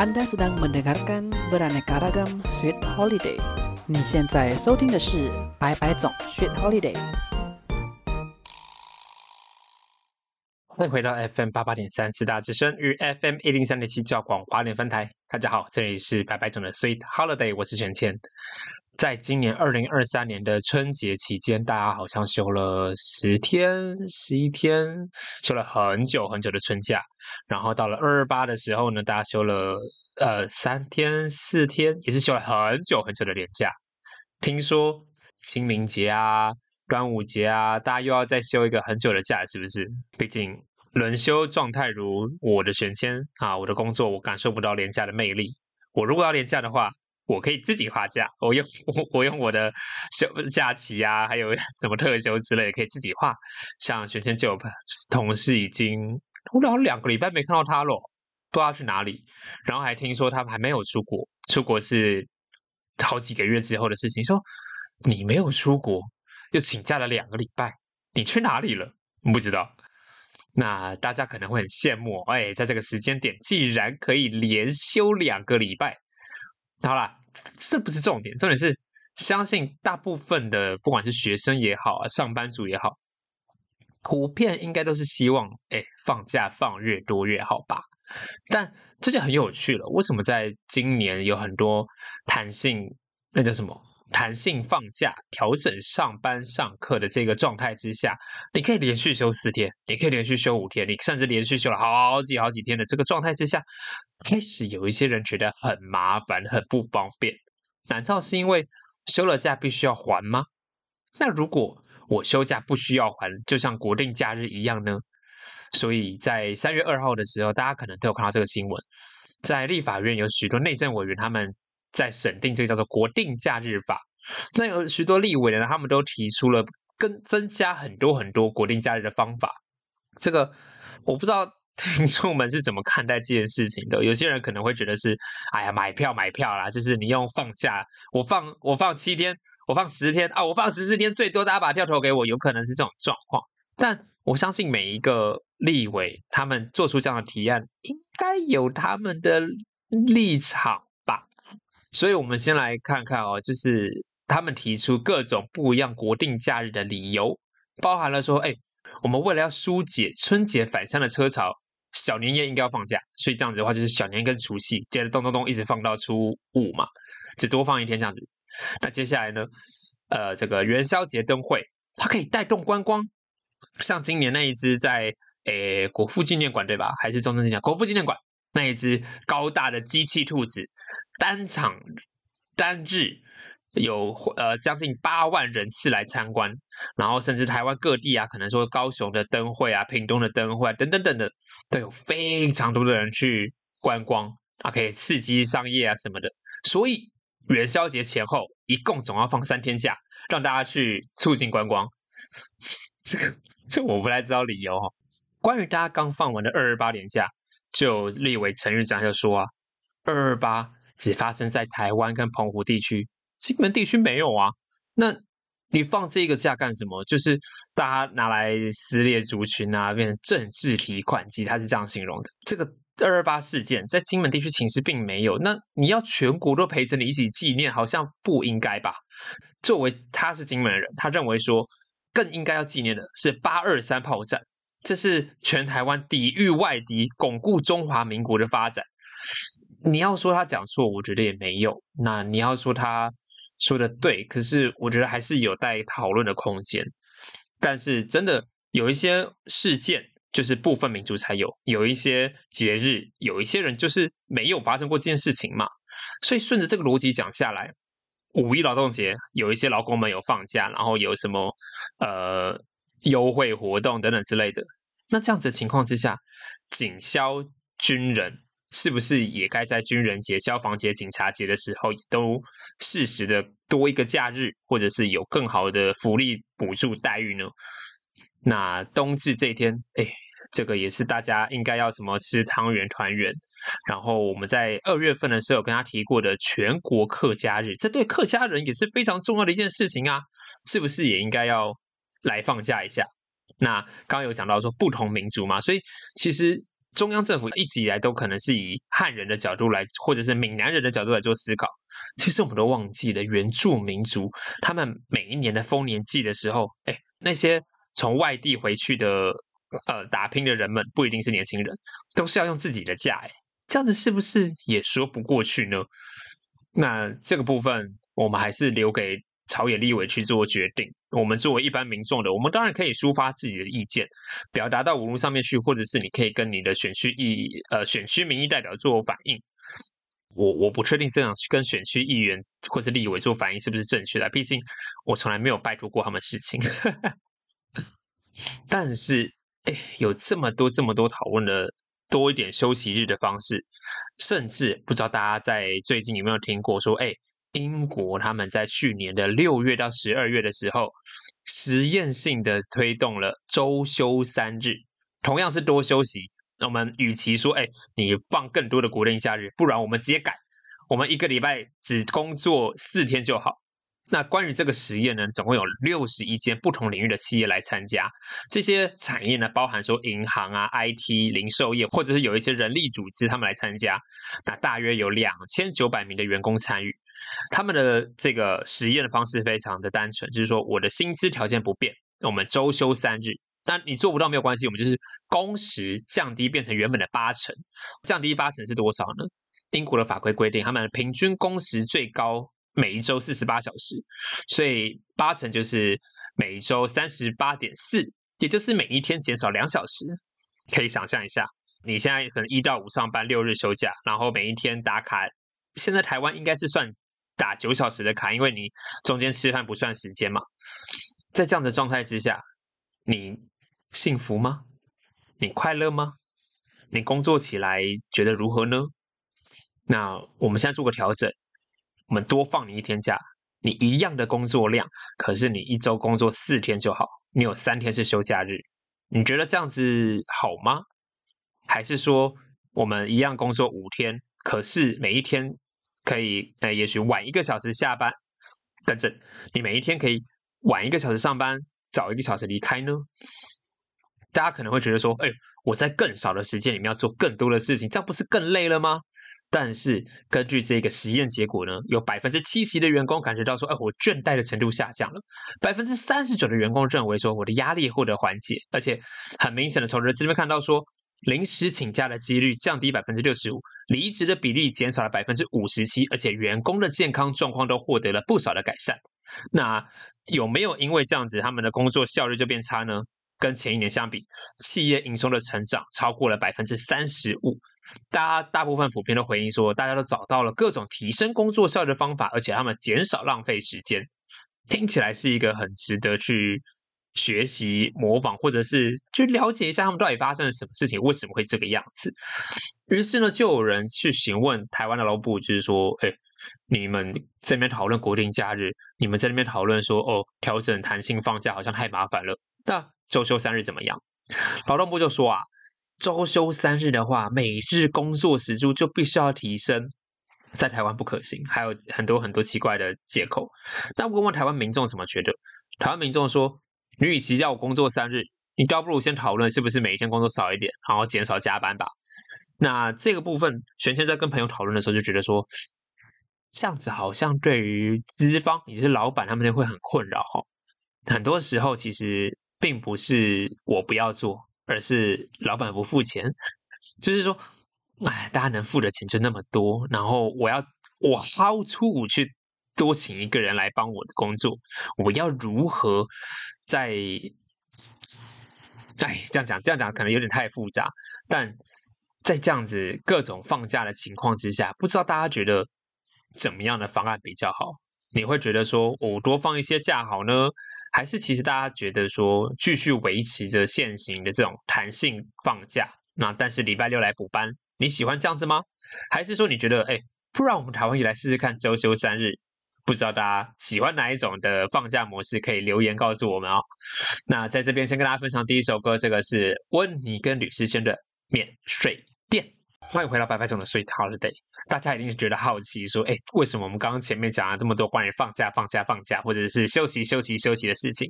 Anda sedang mendengarkan beraneka ragam Sweet Holiday。你现在收听的是白白总 Sweet Holiday。欢迎回到 FM 八八点三四大之声与 FM 一零三点七教广华联分台。大家好，这里是白白总的 Sweet Holiday，我是全谦。在今年二零二三年的春节期间，大家好像休了十天、十一天，休了很久很久的春假。然后到了二二八的时候呢，大家休了呃三天、四天，也是休了很久很久的年假。听说清明节啊、端午节啊，大家又要再休一个很久的假，是不是？毕竟轮休状态如我的玄签啊，我的工作我感受不到廉价的魅力。我如果要廉价的话，我可以自己画假，我用 我我用我的休假期啊，还有 什么特休之类的，可以自己画。像玄谦就有同事已经，我好两个礼拜没看到他了，不知道去哪里。然后还听说他们还没有出国，出国是好几个月之后的事情。说你没有出国，又请假了两个礼拜，你去哪里了？不知道。那大家可能会很羡慕，哎，在这个时间点，既然可以连休两个礼拜，好啦。这不是重点，重点是相信大部分的不管是学生也好啊，上班族也好，普遍应该都是希望，哎，放假放越多越好吧。但这就很有趣了，为什么在今年有很多弹性，那叫什么？弹性放假、调整上班上课的这个状态之下，你可以连续休四天，你可以连续休五天，你甚至连续休了好几好几天的这个状态之下，开始有一些人觉得很麻烦、很不方便。难道是因为休了假必须要还吗？那如果我休假不需要还，就像国定假日一样呢？所以在三月二号的时候，大家可能都有看到这个新闻，在立法院有许多内政委员他们。在审定这个叫做国定假日法，那有许多立委呢，他们都提出了跟增加很多很多国定假日的方法。这个我不知道 听众们是怎么看待这件事情的。有些人可能会觉得是，哎呀，买票买票啦，就是你用放假，我放我放七天，我放十天啊，我放十四天，最多大家把票投给我，有可能是这种状况。但我相信每一个立委他们做出这样的提案，应该有他们的立场。所以，我们先来看看哦，就是他们提出各种不一样国定假日的理由，包含了说，哎，我们为了要疏解春节返乡的车潮，小年夜应该要放假，所以这样子的话，就是小年跟除夕接着咚咚咚一直放到初五嘛，只多放一天这样子。那接下来呢，呃，这个元宵节灯会，它可以带动观光，像今年那一只在诶国父纪念馆对吧？还是中正纪念国父纪念馆？那一只高大的机器兔子，单场单日有呃将近八万人次来参观，然后甚至台湾各地啊，可能说高雄的灯会啊、屏东的灯会啊等等等的，都有非常多的人去观光啊，可以刺激商业啊什么的。所以元宵节前后一共总要放三天假，让大家去促进观光。这个这我不太知道理由哈。关于大家刚放完的二二八年假。就立委陈玉章就说啊，二二八只发生在台湾跟澎湖地区，金门地区没有啊。那你放这个假干什么？就是大家拿来撕裂族群啊，变成政治提款机，他是这样形容的。这个二二八事件在金门地区其实并没有，那你要全国都陪着你一起纪念，好像不应该吧？作为他是金门人，他认为说更应该要纪念的是八二三炮战。这是全台湾抵御外敌、巩固中华民国的发展。你要说他讲错，我觉得也没有。那你要说他说的对，可是我觉得还是有待讨论的空间。但是真的有一些事件，就是部分民族才有；有一些节日，有一些人就是没有发生过这件事情嘛。所以顺着这个逻辑讲下来，五一劳动节有一些劳工们有放假，然后有什么呃。优惠活动等等之类的，那这样子的情况之下，警消军人是不是也该在军人节、消防节、警察节的时候都适时的多一个假日，或者是有更好的福利补助待遇呢？那冬至这一天，哎，这个也是大家应该要什么吃汤圆团圆。然后我们在二月份的时候跟他提过的全国客家日，这对客家人也是非常重要的一件事情啊，是不是也应该要？来放假一下，那刚刚有讲到说不同民族嘛，所以其实中央政府一直以来都可能是以汉人的角度来，或者是闽南人的角度来做思考。其实我们都忘记了原住民族，他们每一年的丰年祭的时候，哎，那些从外地回去的呃打拼的人们，不一定是年轻人，都是要用自己的假，哎，这样子是不是也说不过去呢？那这个部分，我们还是留给。朝野立委去做决定，我们作为一般民众的，我们当然可以抒发自己的意见，表达到网络上面去，或者是你可以跟你的选区议呃选区民意代表做反应。我我不确定这样跟选区议员或者立委做反应是不是正确的，毕竟我从来没有拜托过他们事情。但是，哎，有这么多这么多讨论的多一点休息日的方式，甚至不知道大家在最近有没有听过说，哎。英国他们在去年的六月到十二月的时候，实验性的推动了周休三日，同样是多休息。那我们与其说，哎，你放更多的国定假日，不然我们直接改，我们一个礼拜只工作四天就好。那关于这个实验呢，总共有六十一间不同领域的企业来参加。这些产业呢，包含说银行啊、IT、零售业，或者是有一些人力组织，他们来参加。那大约有两千九百名的员工参与。他们的这个实验的方式非常的单纯，就是说我的薪资条件不变，我们周休三日。那你做不到没有关系，我们就是工时降低变成原本的八成。降低八成是多少呢？英国的法规规定，他们平均工时最高每一周四十八小时，所以八成就是每周三十八点四，也就是每一天减少两小时。可以想象一下，你现在可能一到五上班，六日休假，然后每一天打卡。现在台湾应该是算。打九小时的卡，因为你中间吃饭不算时间嘛。在这样的状态之下，你幸福吗？你快乐吗？你工作起来觉得如何呢？那我们现在做个调整，我们多放你一天假，你一样的工作量，可是你一周工作四天就好，你有三天是休假日。你觉得这样子好吗？还是说我们一样工作五天，可是每一天？可以，呃，也许晚一个小时下班，等等，你每一天可以晚一个小时上班，早一个小时离开呢？大家可能会觉得说，哎，我在更少的时间里面要做更多的事情，这样不是更累了吗？但是根据这个实验结果呢，有百分之七十的员工感觉到说，哎，我倦怠的程度下降了，百分之三十九的员工认为说，我的压力获得缓解，而且很明显的从人这边看到说。临时请假的几率降低百分之六十五，离职的比例减少了百分之五十七，而且员工的健康状况都获得了不少的改善。那有没有因为这样子，他们的工作效率就变差呢？跟前一年相比，企业营收的成长超过了百分之三十五。大家大部分普遍的回应说，大家都找到了各种提升工作效率的方法，而且他们减少浪费时间。听起来是一个很值得去。学习、模仿，或者是去了解一下他们到底发生了什么事情，为什么会这个样子？于是呢，就有人去询问台湾的劳部，就是说：“哎，你们这边讨论国定假日，你们在那边讨论说，哦，调整弹性放假好像太麻烦了。那周休三日怎么样？”劳动部就说：“啊，周休三日的话，每日工作时数就必须要提升，在台湾不可行，还有很多很多奇怪的借口。那问问台湾民众怎么觉得？台湾民众说。”你与其叫我工作三日，你倒不如先讨论是不是每一天工作少一点，然后减少加班吧。那这个部分，玄谦在跟朋友讨论的时候就觉得说，这样子好像对于资方也是老板他们会很困扰哈。很多时候其实并不是我不要做，而是老板不付钱。就是说，哎，大家能付的钱就那么多，然后我要我薅出我去。多请一个人来帮我的工作，我要如何在？哎，这样讲，这样讲可能有点太复杂。但在这样子各种放假的情况之下，不知道大家觉得怎么样的方案比较好？你会觉得说我多放一些假好呢，还是其实大家觉得说继续维持着现行的这种弹性放假？那但是礼拜六来补班，你喜欢这样子吗？还是说你觉得哎，不然我们台湾也来试试看周休三日？不知道大家喜欢哪一种的放假模式，可以留言告诉我们哦。那在这边先跟大家分享第一首歌，这个是温妮跟吕思萱的《免税店》。欢迎回到白白总的 Sweet Holiday。大家一定觉得好奇，说：“哎，为什么我们刚刚前面讲了这么多关于放假、放假、放假，或者是休息、休息、休息的事情？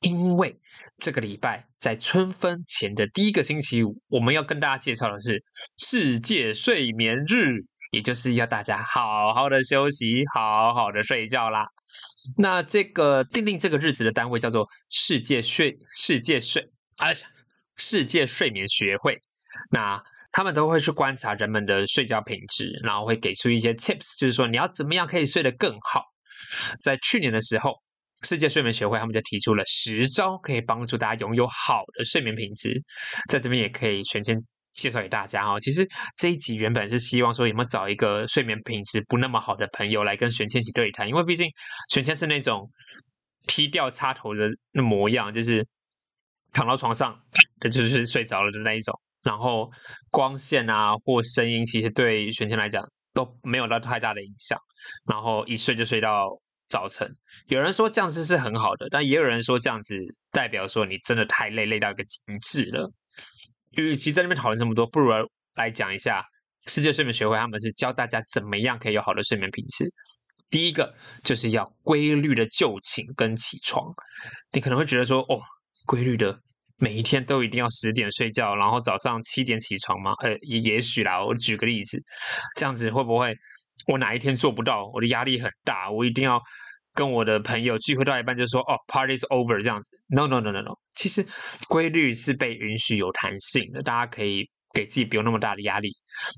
因为这个礼拜在春分前的第一个星期五，我们要跟大家介绍的是世界睡眠日，也就是要大家好好的休息、好好的睡觉啦。那这个定定这个日子的单位叫做世界睡世界睡啊，世界睡眠学会。那他们都会去观察人们的睡觉品质，然后会给出一些 tips，就是说你要怎么样可以睡得更好。在去年的时候，世界睡眠学会他们就提出了十招可以帮助大家拥有好的睡眠品质。在这边也可以全先介绍给大家哦。其实这一集原本是希望说有没有找一个睡眠品质不那么好的朋友来跟玄谦一起对谈，因为毕竟玄谦是那种劈掉插头的那模样，就是躺到床上这就是睡着了的那一种。然后光线啊或声音，其实对玄谦来讲都没有到太大的影响。然后一睡就睡到早晨。有人说这样子是很好的，但也有人说这样子代表说你真的太累，累到一个极致了。与其在那边讨论这么多，不如来讲一下世界睡眠学会，他们是教大家怎么样可以有好的睡眠品质。第一个就是要规律的就寝跟起床。你可能会觉得说，哦，规律的。每一天都一定要十点睡觉，然后早上七点起床吗？呃，也也许啦。我举个例子，这样子会不会我哪一天做不到？我的压力很大，我一定要跟我的朋友聚会到一半就说哦，party's over 这样子？No no no no no。其实规律是被允许有弹性的，大家可以给自己不用那么大的压力。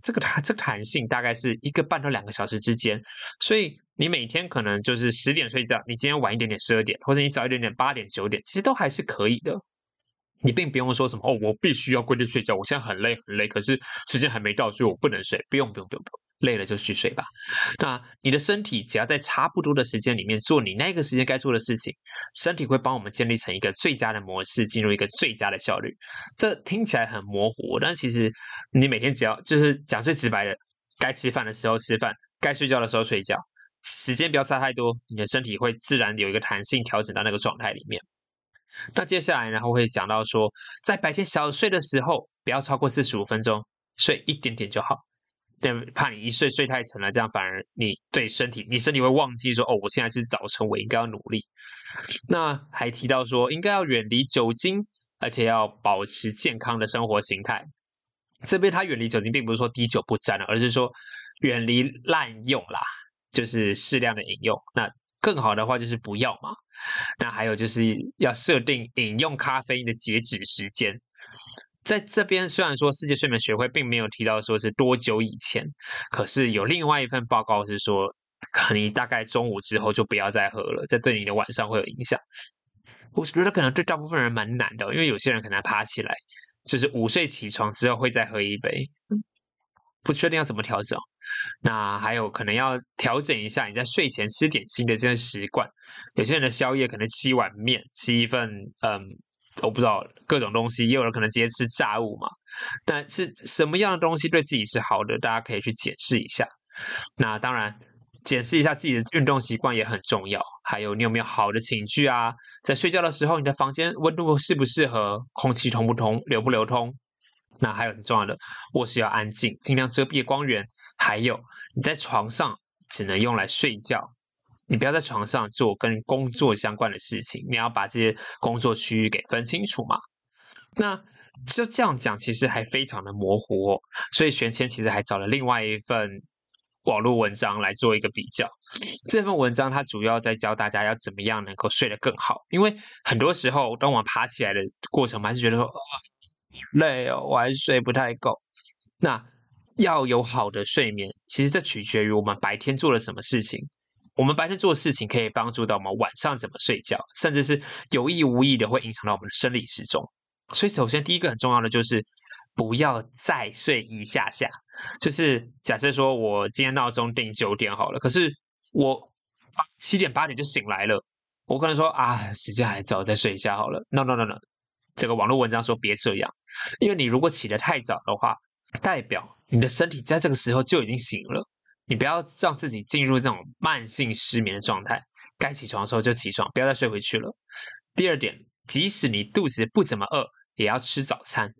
这个弹这个弹性大概是一个半到两个小时之间，所以你每天可能就是十点睡觉，你今天晚一点点十二点，或者你早一点点八点九点，其实都还是可以的。你并不用说什么哦，我必须要规律睡觉。我现在很累很累，可是时间还没到，所以我不能睡。不用不用不用不用，累了就去睡吧。那你的身体只要在差不多的时间里面做你那个时间该做的事情，身体会帮我们建立成一个最佳的模式，进入一个最佳的效率。这听起来很模糊，但其实你每天只要就是讲最直白的，该吃饭的时候吃饭，该睡觉的时候睡觉，时间不要差太多，你的身体会自然有一个弹性调整到那个状态里面。那接下来，然后会讲到说，在白天小睡的时候，不要超过四十五分钟，睡一点点就好。但怕你一睡睡太沉了，这样反而你对身体，你身体会忘记说，哦，我现在是早晨，我应该要努力。那还提到说，应该要远离酒精，而且要保持健康的生活形态。这边他远离酒精，并不是说滴酒不沾了，而是说远离滥用啦，就是适量的饮用。那更好的话就是不要嘛。那还有就是要设定饮用咖啡因的截止时间。在这边虽然说世界睡眠学会并没有提到说是多久以前，可是有另外一份报告是说，你大概中午之后就不要再喝了，这对你的晚上会有影响。我觉得可能对大部分人蛮难的，因为有些人可能爬起来就是午睡起床之后会再喝一杯，不确定要怎么调整。那还有可能要调整一下你在睡前吃点心的这个习惯。有些人的宵夜可能吃一碗面，吃一份嗯，我不知道各种东西，也有人可能直接吃炸物嘛。但是什么样的东西对自己是好的，大家可以去检视一下。那当然，检视一下自己的运动习惯也很重要。还有你有没有好的寝具啊？在睡觉的时候，你的房间温度适不适合？空气通不通？流不流通？那还有很重要的，卧室要安静，尽量遮蔽光源。还有你在床上只能用来睡觉，你不要在床上做跟工作相关的事情，你要把这些工作区域给分清楚嘛。那就这样讲，其实还非常的模糊哦。所以玄谦其实还找了另外一份网络文章来做一个比较。这份文章它主要在教大家要怎么样能够睡得更好，因为很多时候当我爬起来的过程，我还是觉得说累哦，我还是睡不太够。那要有好的睡眠，其实这取决于我们白天做了什么事情。我们白天做事情可以帮助到我们晚上怎么睡觉，甚至是有意无意的会影响到我们的生理时钟。所以，首先第一个很重要的就是不要再睡一下下。就是假设说我今天闹钟定九点好了，可是我七点八点就醒来了，我可能说啊，时间还早，再睡一下好了。No No No No，这个网络文章说别这样，因为你如果起得太早的话，代表。你的身体在这个时候就已经醒了，你不要让自己进入这种慢性失眠的状态。该起床的时候就起床，不要再睡回去了。第二点，即使你肚子不怎么饿，也要吃早餐。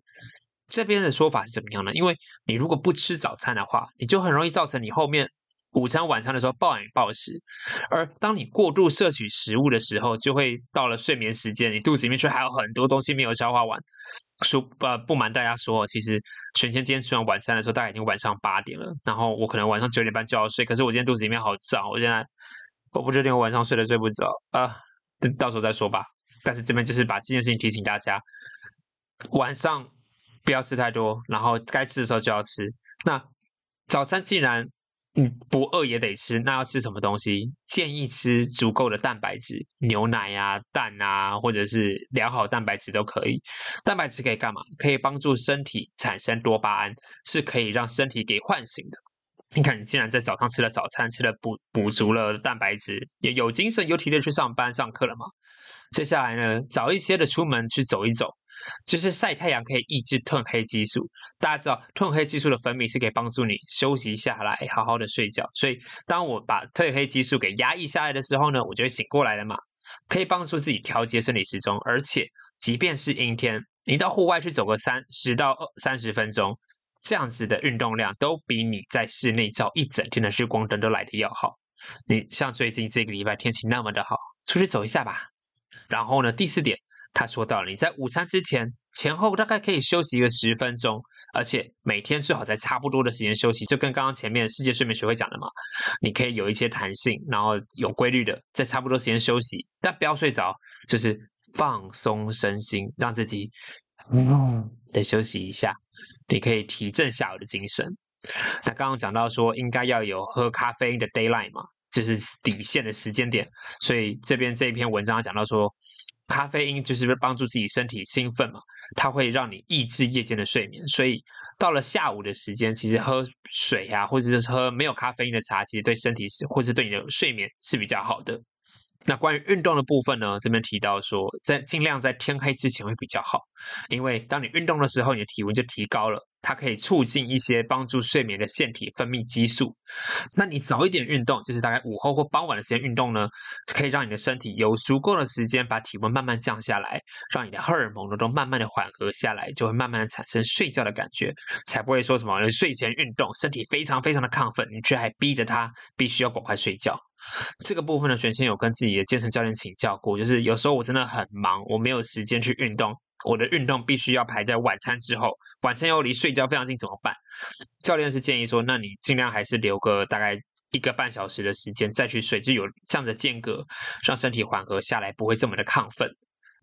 这边的说法是怎么样呢？因为你如果不吃早餐的话，你就很容易造成你后面午餐、晚餐的时候暴饮暴食。而当你过度摄取食物的时候，就会到了睡眠时间，你肚子里面却还有很多东西没有消化完。说呃，不瞒大家说，其实玄谦今天吃完晚餐的时候，大概已经晚上八点了。然后我可能晚上九点半就要睡，可是我今天肚子里面好胀，我现在我不确定我晚上睡得睡不着啊，等到时候再说吧。但是这边就是把这件事情提醒大家，晚上不要吃太多，然后该吃的时候就要吃。那早餐既然你不饿也得吃，那要吃什么东西？建议吃足够的蛋白质，牛奶呀、蛋啊，或者是良好蛋白质都可以。蛋白质可以干嘛？可以帮助身体产生多巴胺，是可以让身体给唤醒的。你看，你既然在早上吃了早餐，吃了补补足了蛋白质，也有精神、有体力去上班、上课了嘛？接下来呢，早一些的出门去走一走，就是晒太阳可以抑制褪黑激素。大家知道，褪黑激素的分泌是可以帮助你休息下来，好好的睡觉。所以，当我把褪黑激素给压抑下来的时候呢，我就会醒过来了嘛，可以帮助自己调节生理时钟。而且，即便是阴天，你到户外去走个三十到三十分钟，这样子的运动量都比你在室内照一整天的日光灯都来的要好。你像最近这个礼拜天气那么的好，出去走一下吧。然后呢，第四点，他说到了你在午餐之前前后大概可以休息一个十分钟，而且每天最好在差不多的时间休息，就跟刚刚前面世界睡眠学会讲的嘛，你可以有一些弹性，然后有规律的在差不多时间休息，但不要睡着，就是放松身心，让自己嗯的休息一下，你可以提振下午的精神。那刚刚讲到说应该要有喝咖啡因的 d a y l i g h t 嘛。就是底线的时间点，所以这边这一篇文章讲到说，咖啡因就是帮助自己身体兴奋嘛，它会让你抑制夜间的睡眠，所以到了下午的时间，其实喝水呀，或者是喝没有咖啡因的茶，其实对身体是，或是对你的睡眠是比较好的。那关于运动的部分呢？这边提到说，在尽量在天黑之前会比较好，因为当你运动的时候，你的体温就提高了，它可以促进一些帮助睡眠的腺体分泌激素。那你早一点运动，就是大概午后或傍晚的时间运动呢，可以让你的身体有足够的时间把体温慢慢降下来，让你的荷尔蒙呢都慢慢的缓和下来，就会慢慢的产生睡觉的感觉，才不会说什么睡前运动身体非常非常的亢奋，你却还逼着他必须要赶快睡觉。这个部分呢，玄先有跟自己的健身教练请教过，就是有时候我真的很忙，我没有时间去运动，我的运动必须要排在晚餐之后，晚餐又离睡觉非常近，怎么办？教练是建议说，那你尽量还是留个大概一个半小时的时间再去睡，就有这样的间隔，让身体缓和下来，不会这么的亢奋。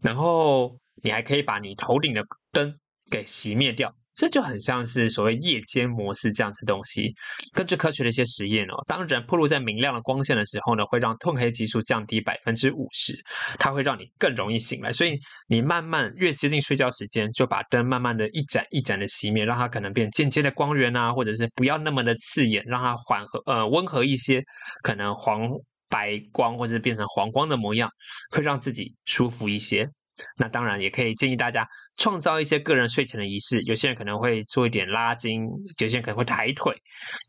然后你还可以把你头顶的灯给熄灭掉。这就很像是所谓夜间模式这样子东西。根据科学的一些实验哦，当人暴露在明亮的光线的时候呢，会让褪黑激素降低百分之五十，它会让你更容易醒来。所以你慢慢越接近睡觉时间，就把灯慢慢的一盏一盏的熄灭，让它可能变间接的光源啊，或者是不要那么的刺眼，让它缓和呃温和一些，可能黄白光或者变成黄光的模样，会让自己舒服一些。那当然也可以建议大家创造一些个人睡前的仪式。有些人可能会做一点拉筋，有些人可能会抬腿，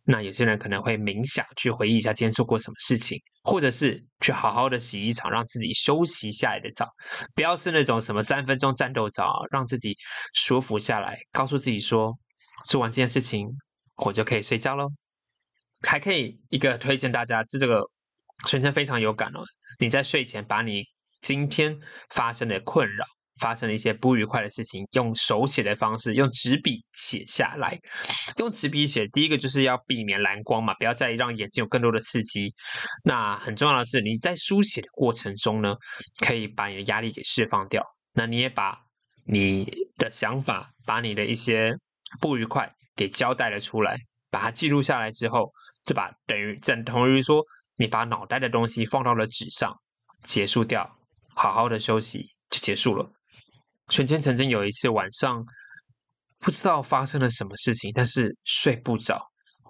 那有些人可能会冥想，去回忆一下今天做过什么事情，或者是去好好的洗一场让自己休息下来的澡，不要是那种什么三分钟战斗澡，让自己舒服下来，告诉自己说做完这件事情我就可以睡觉喽。还可以一个推荐大家，这这个全身非常有感哦，你在睡前把你。今天发生的困扰，发生了一些不愉快的事情，用手写的方式，用纸笔写下来。用纸笔写，第一个就是要避免蓝光嘛，不要再让眼睛有更多的刺激。那很重要的是，你在书写的过程中呢，可以把你的压力给释放掉。那你也把你的想法，把你的一些不愉快给交代了出来，把它记录下来之后，就把等于等同于说，你把脑袋的东西放到了纸上，结束掉。好好的休息就结束了。玄谦曾经有一次晚上不知道发生了什么事情，但是睡不着。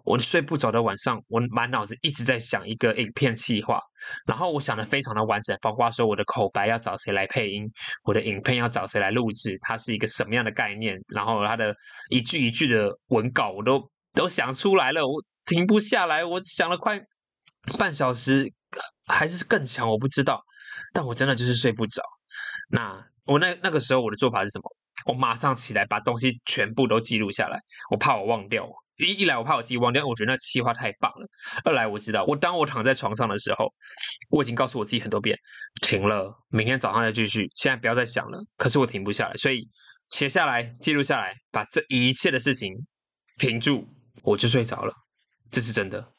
我睡不着的晚上，我满脑子一直在想一个影片计划，然后我想的非常的完整，包括说我的口白要找谁来配音，我的影片要找谁来录制，它是一个什么样的概念，然后它的一句一句的文稿我都都想出来了，我停不下来，我想了快半小时，还是更长，我不知道。但我真的就是睡不着。那我那那个时候我的做法是什么？我马上起来把东西全部都记录下来，我怕我忘掉。一一来我怕我自己忘掉，我觉得那计划太棒了；二来我知道，我当我躺在床上的时候，我已经告诉我自己很多遍，停了，明天早上再继续，现在不要再想了。可是我停不下来，所以写下来，记录下来，把这一切的事情停住，我就睡着了。这是真的。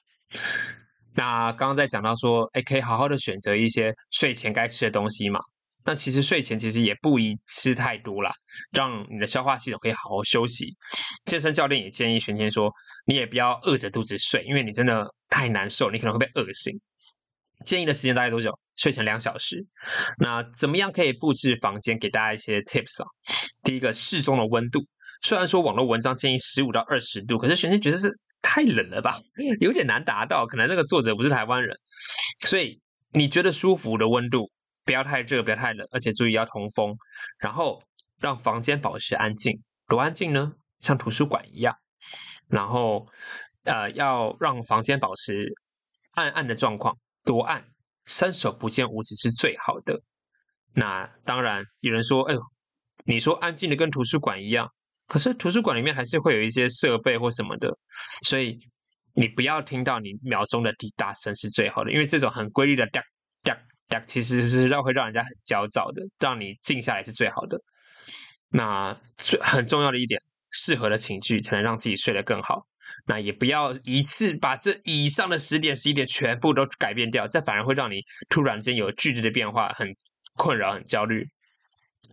那刚刚在讲到说，哎，可以好好的选择一些睡前该吃的东西嘛。那其实睡前其实也不宜吃太多啦，让你的消化系统可以好好休息。健身教练也建议玄天说，你也不要饿着肚子睡，因为你真的太难受，你可能会被饿醒。建议的时间大概多久？睡前两小时。那怎么样可以布置房间？给大家一些 tips 啊。第一个，适中的温度。虽然说网络文章建议十五到二十度，可是玄天觉得是太冷了吧，有点难达到。可能那个作者不是台湾人，所以你觉得舒服的温度。不要太热，不要太冷，而且注意要通风，然后让房间保持安静。多安静呢？像图书馆一样。然后，呃，要让房间保持暗暗的状况。多暗？伸手不见五指是最好的。那当然，有人说：“哎呦，你说安静的跟图书馆一样，可是图书馆里面还是会有一些设备或什么的，所以你不要听到你秒钟的滴答声是最好的，因为这种很规律的哒哒。”其实是让会让人家很焦躁的，让你静下来是最好的。那最很重要的一点，适合的情绪才能让自己睡得更好。那也不要一次把这以上的十点、十一点全部都改变掉，这反而会让你突然间有剧烈的变化，很困扰、很焦虑。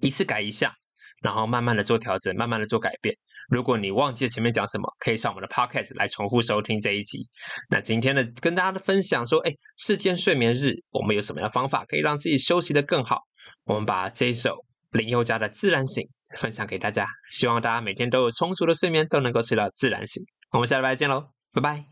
一次改一下。然后慢慢的做调整，慢慢的做改变。如果你忘记了前面讲什么，可以上我们的 podcast 来重复收听这一集。那今天的跟大家的分享说，哎，世间睡眠日，我们有什么样的方法可以让自己休息的更好？我们把这一首林宥嘉的《自然醒》分享给大家，希望大家每天都有充足的睡眠，都能够睡到自然醒。我们下礼拜见喽，拜拜。